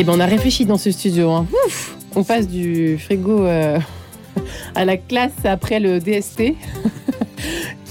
Eh ben, on a réfléchi dans ce studio. Hein. On passe du frigo euh, à la classe après le DST.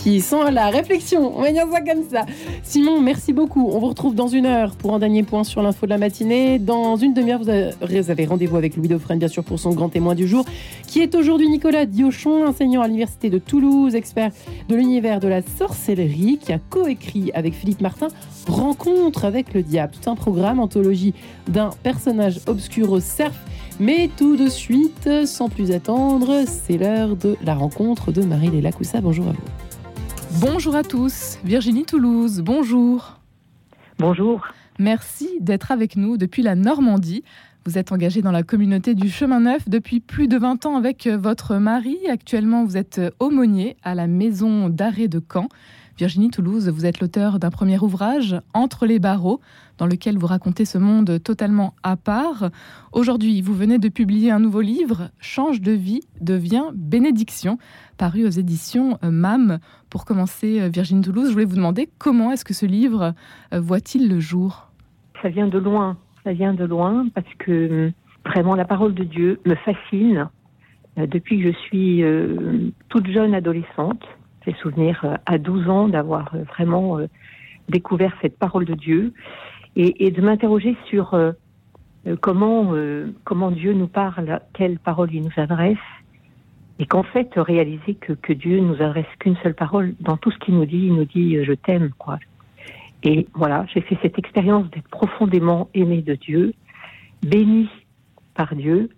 Qui sont la réflexion. On va dire ça comme ça. Simon, merci beaucoup. On vous retrouve dans une heure pour un dernier point sur l'info de la matinée. Dans une demi-heure, vous avez rendez-vous avec Louis Dauphren, bien sûr, pour son grand témoin du jour, qui est aujourd'hui Nicolas Diochon, enseignant à l'Université de Toulouse, expert de l'univers de la sorcellerie, qui a coécrit avec Philippe Martin Rencontre avec le diable. Tout un programme, anthologie d'un personnage obscur au cerf. Mais tout de suite, sans plus attendre, c'est l'heure de la rencontre de Marie-Léla Coussa. Bonjour à vous. Bonjour à tous, Virginie Toulouse, bonjour. Bonjour. Merci d'être avec nous depuis la Normandie. Vous êtes engagée dans la communauté du chemin neuf depuis plus de 20 ans avec votre mari. Actuellement, vous êtes aumônier à la maison d'arrêt de Caen. Virginie Toulouse, vous êtes l'auteur d'un premier ouvrage, Entre les barreaux, dans lequel vous racontez ce monde totalement à part. Aujourd'hui, vous venez de publier un nouveau livre, Change de vie devient bénédiction, paru aux éditions euh, MAM. Pour commencer, euh, Virginie Toulouse, je voulais vous demander comment est-ce que ce livre euh, voit-il le jour? Ça vient de loin, ça vient de loin parce que vraiment la parole de Dieu me fascine depuis que je suis toute jeune adolescente. J'ai souvenir euh, à 12 ans d'avoir euh, vraiment euh, découvert cette parole de Dieu et, de m'interroger sur comment, comment Dieu nous parle, quelle parole il nous adresse, et qu'en fait réaliser que, que Dieu nous adresse qu'une seule parole dans tout ce qu'il nous dit, il nous dit je t'aime quoi. Et voilà, j'ai fait cette expérience d'être profondément aimé de Dieu, béni par Dieu,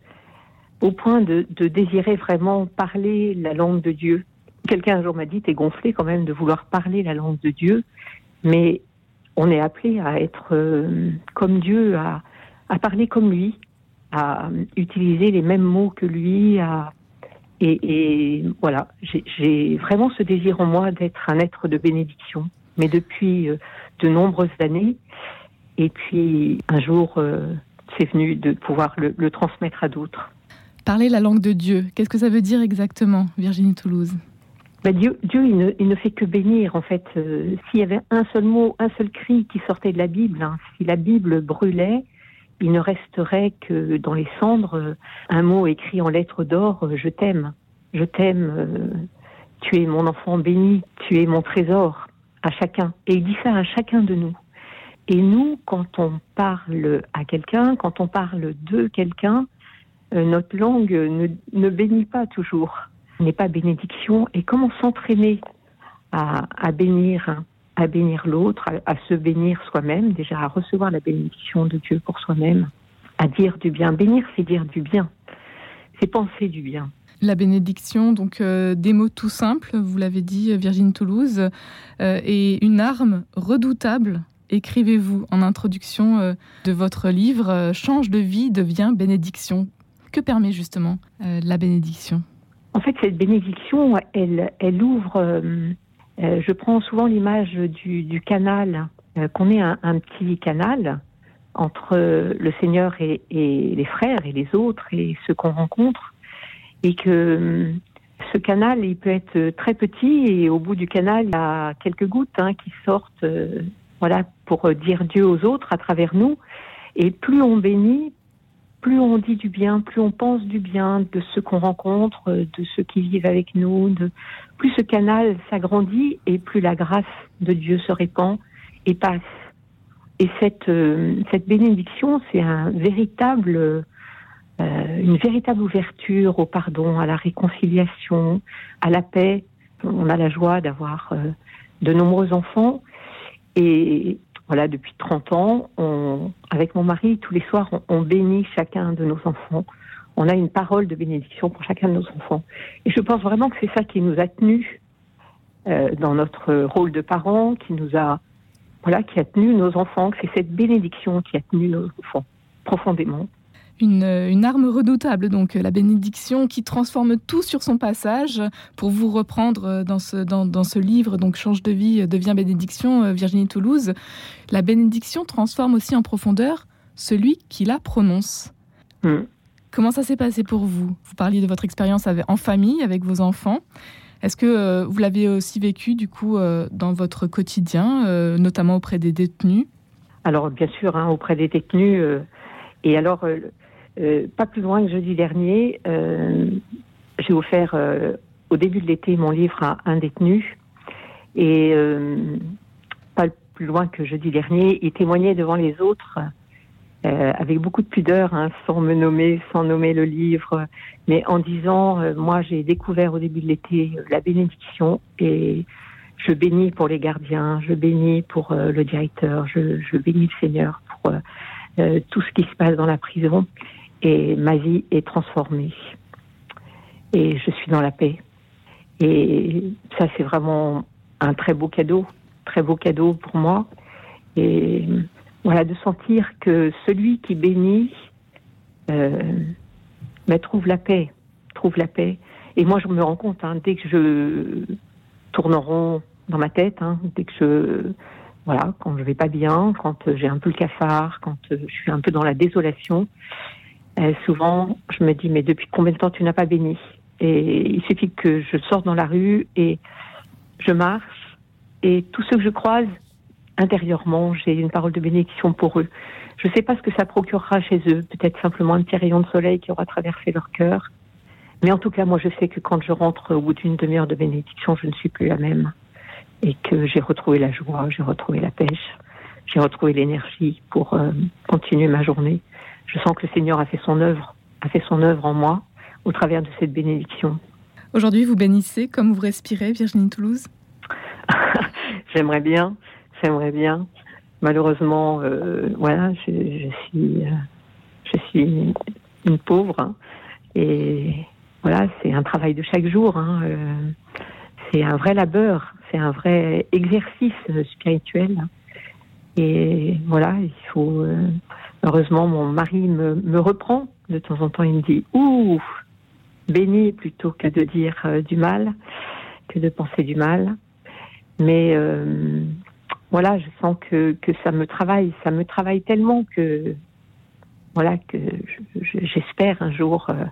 au point de désirer vraiment parler la langue de Dieu Quelqu'un un jour m'a dit, t'es gonflé quand même de vouloir parler la langue de Dieu, mais on est appelé à être euh, comme Dieu, à, parler comme lui, à utiliser les mêmes mots que lui, et, voilà, j'ai vraiment ce désir en moi d'être un être de bénédiction, mais depuis euh, de nombreuses années. Et puis un jour, euh, c'est venu de pouvoir le transmettre à d'autres. Parler la langue de Dieu, qu'est-ce que ça veut dire exactement, Virginie Toulouse? Ben Dieu, Dieu il, ne, il, ne, fait que bénir, en fait. Euh, s'il y avait un seul mot, un seul cri qui sortait de la Bible, hein, si la Bible brûlait, il ne resterait que dans les cendres euh, un mot écrit en lettres d'or, euh, je t'aime, je t'aime, tu es mon enfant béni, tu es mon trésor, à chacun. Et il dit ça à chacun de nous. Et nous, quand on parle à quelqu'un, quand on parle de quelqu'un, notre langue ne, ne bénit pas toujours n'est pas bénédiction et comment s'entraîner à, bénir à bénir l'autre, à, se bénir soi-même, déjà à recevoir la bénédiction de Dieu pour soi-même, à dire du bien. Bénir, c'est dire du bien, c'est penser du bien. La bénédiction, donc euh, des mots tout simples, vous l'avez dit, Virginie Toulouse, euh, et une arme redoutable. Écrivez-vous en introduction euh, de votre livre Change de vie devient bénédiction. Que permet justement la bénédiction? En fait, cette bénédiction, elle, elle ouvre. Euh, euh, je prends souvent l'image du, du, canal, euh, qu'on est un, un, petit canal entre le Seigneur et, et, les frères et les autres et ceux qu'on rencontre, et que ce canal, il peut être très petit et au bout du canal, il y a quelques gouttes hein, qui sortent, voilà, pour dire Dieu aux autres à travers nous. Et plus on bénit, plus on dit du bien, plus on pense du bien de ceux qu'on rencontre, de ceux qui vivent avec nous, de, plus ce canal s'agrandit et plus la grâce de Dieu se répand et passe. Et cette, euh, cette bénédiction, c'est un véritable, euh, une véritable ouverture au pardon, à la réconciliation, à la paix. On a la joie d'avoir euh, de nombreux enfants et voilà, depuis 30 ans, avec mon mari, tous les soirs, on, bénit chacun de nos enfants. On a une parole de bénédiction pour chacun de nos enfants. Et je pense vraiment que c'est ça qui nous a tenus euh, dans notre rôle de parents, qui nous a, voilà, qui a tenu nos enfants, que c'est cette bénédiction qui a tenu nos enfants profondément une, arme redoutable, donc la bénédiction qui transforme tout sur son passage. Pour vous reprendre euh, dans ce, dans, ce livre, donc Change de vie, devient bénédiction, euh, Virginie Toulouse, la bénédiction transforme aussi en profondeur celui qui la prononce. Hmm. Comment ça s'est passé pour vous? Vous parliez de votre expérience en famille avec vos enfants. Est-ce que euh, vous l'avez aussi vécu du coup dans votre quotidien, notamment auprès des détenus? Alors bien sûr, hein, auprès des détenus, Et alors, pas plus loin que jeudi dernier, j'ai offert au début de l'été mon livre à un détenu. Et pas plus loin que jeudi dernier, il témoignait devant les autres euh, avec beaucoup de pudeur, hein, sans me nommer, sans nommer le livre, mais en disant, euh, moi j'ai découvert au début de l'été la bénédiction et je bénis pour les gardiens, je bénis pour euh, le directeur, je, bénis le Seigneur pour tout ce qui se passe dans la prison et ma vie est transformée et je suis dans la paix. Et ça c'est vraiment un très beau cadeau, très beau cadeau pour moi. Et voilà, de sentir que celui qui bénit euh, ben, trouve la paix, trouve la paix. Et moi, je me rends compte, hein, dès que je tourne rond dans ma tête, hein, dès que je, voilà, quand je vais pas bien, quand j'ai un peu le cafard, quand je suis un peu dans la désolation, euh, souvent, je me dis, mais depuis combien de temps tu n'as pas béni? Et il suffit que je sorte dans la rue et je marche, et tous ceux que je croise intérieurement, j'ai une parole de bénédiction pour eux. Je ne sais pas ce que ça procurera chez eux, peut-être simplement un petit rayon de soleil qui aura traversé leur cœur. Mais en tout cas, moi, je sais que quand je rentre au bout d'une demi-heure de bénédiction, je ne suis plus la même. Et que j'ai retrouvé la joie, j'ai retrouvé la pêche, j'ai retrouvé l'énergie pour euh, continuer ma journée. Je sens que le Seigneur a fait son œuvre, a fait son œuvre en moi au travers de cette bénédiction. Aujourd'hui, vous bénissez comme vous respirez, Virginie Toulouse J'aimerais bien. J'aimerais bien. Malheureusement, euh, voilà, je, suis, euh, je suis une pauvre. Hein. et voilà, c'est un travail de chaque jour. Hein, euh, c'est un vrai labeur, c'est un vrai exercice spirituel. Et voilà, il faut. Heureusement, mon mari me, reprend de temps en temps. Il me dit Ouh, béni plutôt que de dire du mal, que de penser du mal. Mais voilà, je sens que, ça me travaille, ça me travaille tellement que voilà que j'espère un jour euh,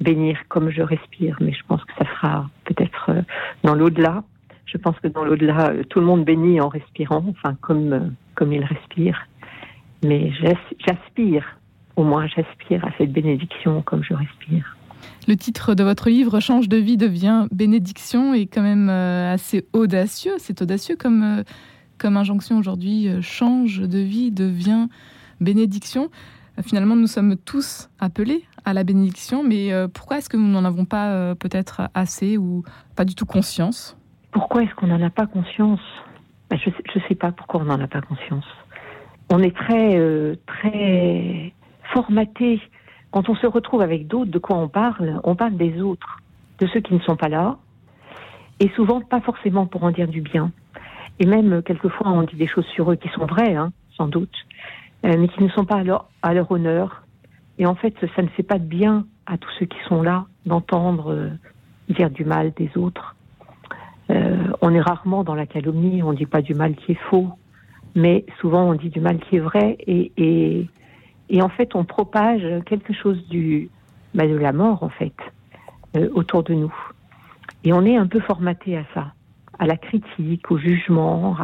bénir comme je respire, mais je pense que ça sera peut-être euh, dans l'au-delà. Je pense que dans l'au-delà, euh, tout le monde bénit en respirant, enfin comme il respire. Mais j'aspire, au moins j'aspire à cette bénédiction comme je respire. Le titre de votre livre Change de vie devient bénédiction est quand même assez audacieux. C'est audacieux comme comme injonction aujourd'hui, euh, change de vie, devient bénédiction. Euh, finalement, nous sommes tous appelés à la bénédiction, mais euh, pourquoi est-ce que nous n'en avons pas peut-être assez ou pas du tout conscience? Pourquoi est-ce qu'on n'en a pas conscience? Ben, Je ne sais pas pourquoi on n'en a pas conscience. On est très, très formaté. Quand on se retrouve avec d'autres, de quoi on parle On parle des autres, de ceux qui ne sont pas là, et souvent pas forcément pour en dire du bien. Et même, euh, quelquefois, on dit des choses sur eux qui sont vraies, hein, sans doute, euh, mais qui ne sont pas à leur, à leur, honneur. Et en fait, ça ne fait pas de bien à tous ceux qui sont là d'entendre euh, dire du mal des autres. Euh, on est rarement dans la calomnie, on ne dit pas du mal qui est faux, mais souvent on dit du mal qui est vrai. Et, et, et en fait, on propage quelque chose du, bah, de la mort, en fait, euh, autour de nous. Et on est un peu formaté à ça à la critique, au jugement,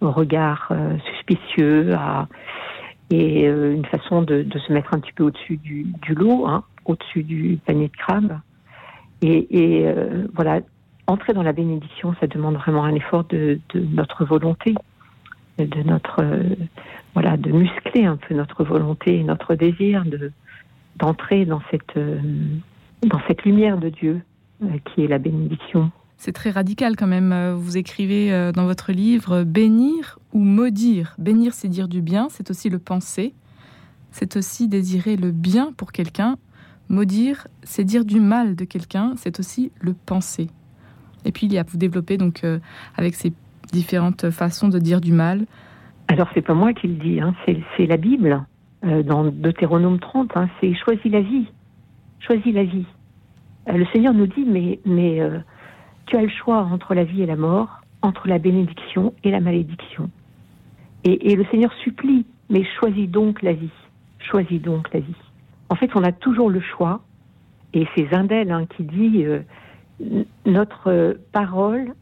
au regard euh, suspicieux, à, et euh, une façon de, se mettre un petit peu au-dessus du, lot, hein, au-dessus du panier de crabes. Et, voilà, entrer dans la bénédiction, ça demande vraiment un effort de notre volonté, de notre voilà, de muscler un peu notre volonté et notre désir de d'entrer dans cette dans cette lumière de Dieu qui est la bénédiction. C'est très radical quand même. Euh, vous écrivez euh, dans votre livre bénir ou maudire. Bénir, c'est dire du bien, c'est aussi le penser. C'est aussi désirer le bien pour quelqu'un. Maudire, c'est dire du mal de quelqu'un, c'est aussi le penser. Et puis il y a vous développer donc euh, avec ces différentes façons de dire du mal. Alors c'est pas moi qui le dis, hein. c'est la Bible dans Deutéronome 30. Hein. c'est choisis la vie, choisis la vie. le Seigneur nous dit mais mais tu as le choix entre la vie et la mort, entre la bénédiction et la malédiction. Et, le Seigneur supplie, mais choisis donc la vie. Choisis donc la vie. En fait, on a toujours le choix. Et c'est Zindel hein, qui dit euh, notre parole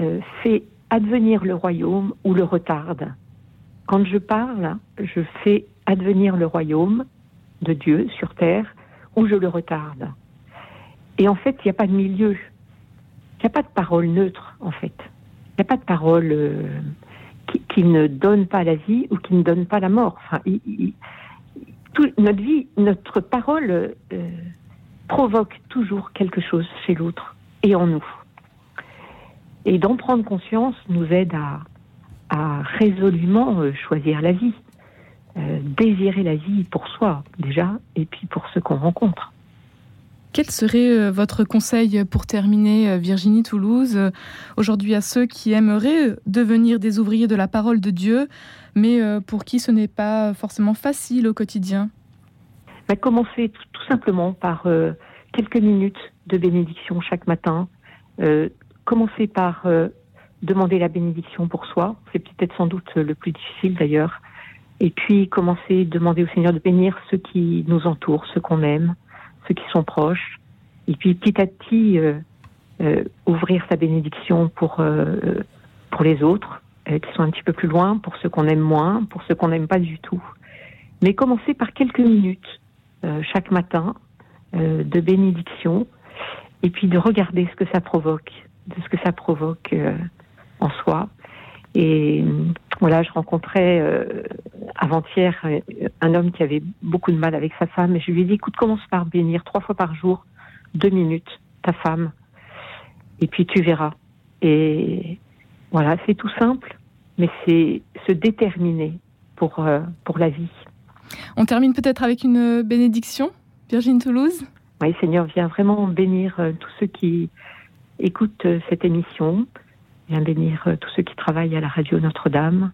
euh, fait advenir le royaume ou le retarde. quand je parle, je fais advenir le royaume de Dieu sur terre ou je le retarde. Et en fait, il n'y a pas de milieu. Il n'y a pas de parole neutre, en fait. Il n'y a pas de parole euh, qui, ne donne pas la vie ou qui ne donne pas la mort. Enfin, notre vie, notre parole euh, provoque toujours quelque chose chez l'autre et en nous. Et d'en prendre conscience nous aide à, résolument euh, choisir la vie, désirer la vie pour soi déjà, et puis pour ce qu'on rencontre. Quel serait euh, votre conseil pour terminer, euh, Virginie Toulouse, euh, aujourd'hui à ceux qui aimeraient devenir des ouvriers de la parole de Dieu, mais pour qui ce n'est pas forcément facile au quotidien? Bah, Commencez tout, simplement par quelques minutes de bénédiction chaque matin. Commencez par demander la bénédiction pour soi. C'est peut-être sans doute le plus difficile d'ailleurs. Et puis commencez à demander au Seigneur de bénir ceux qui nous entourent, ceux qu'on aime, ceux qui sont proches, et puis petit à petit euh, euh, ouvrir sa bénédiction pour, euh, pour les autres, qui sont un petit peu plus loin, pour ceux qu'on aime moins, pour ceux qu'on n'aime pas du tout. Mais commencer par quelques minutes chaque matin de bénédiction, et puis de regarder ce que ça provoque, de ce que ça provoque en soi. Et voilà, je rencontrais euh, avant-hier euh, un homme qui avait beaucoup de mal avec sa femme et je lui ai dit écoute, commence par bénir trois fois par jour, deux minutes, ta femme, et puis tu verras. Et voilà, c'est tout simple, mais c'est se déterminer pour, euh, pour la vie. On termine peut-être avec une bénédiction, Virginie Toulouse? Oui, Seigneur, viens vraiment bénir tous ceux qui écoutent cette émission. Viens bénir euh, tous ceux qui travaillent à la radio Notre-Dame.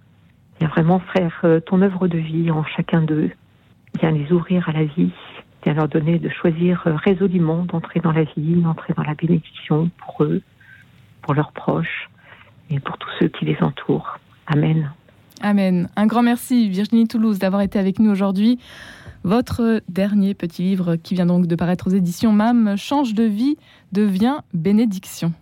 Viens vraiment faire euh, ton œuvre de vie en chacun d'eux. Viens les ouvrir à la vie. Viens leur donner de choisir euh, résolument d'entrer dans la vie, d'entrer dans la bénédiction pour eux, pour leurs proches et pour tous ceux qui les entourent. Amen. Amen. Un grand merci Virginie Toulouse d'avoir été avec nous aujourd'hui. Votre dernier petit livre qui vient donc de paraître aux éditions MAM, Change de vie, devient bénédiction.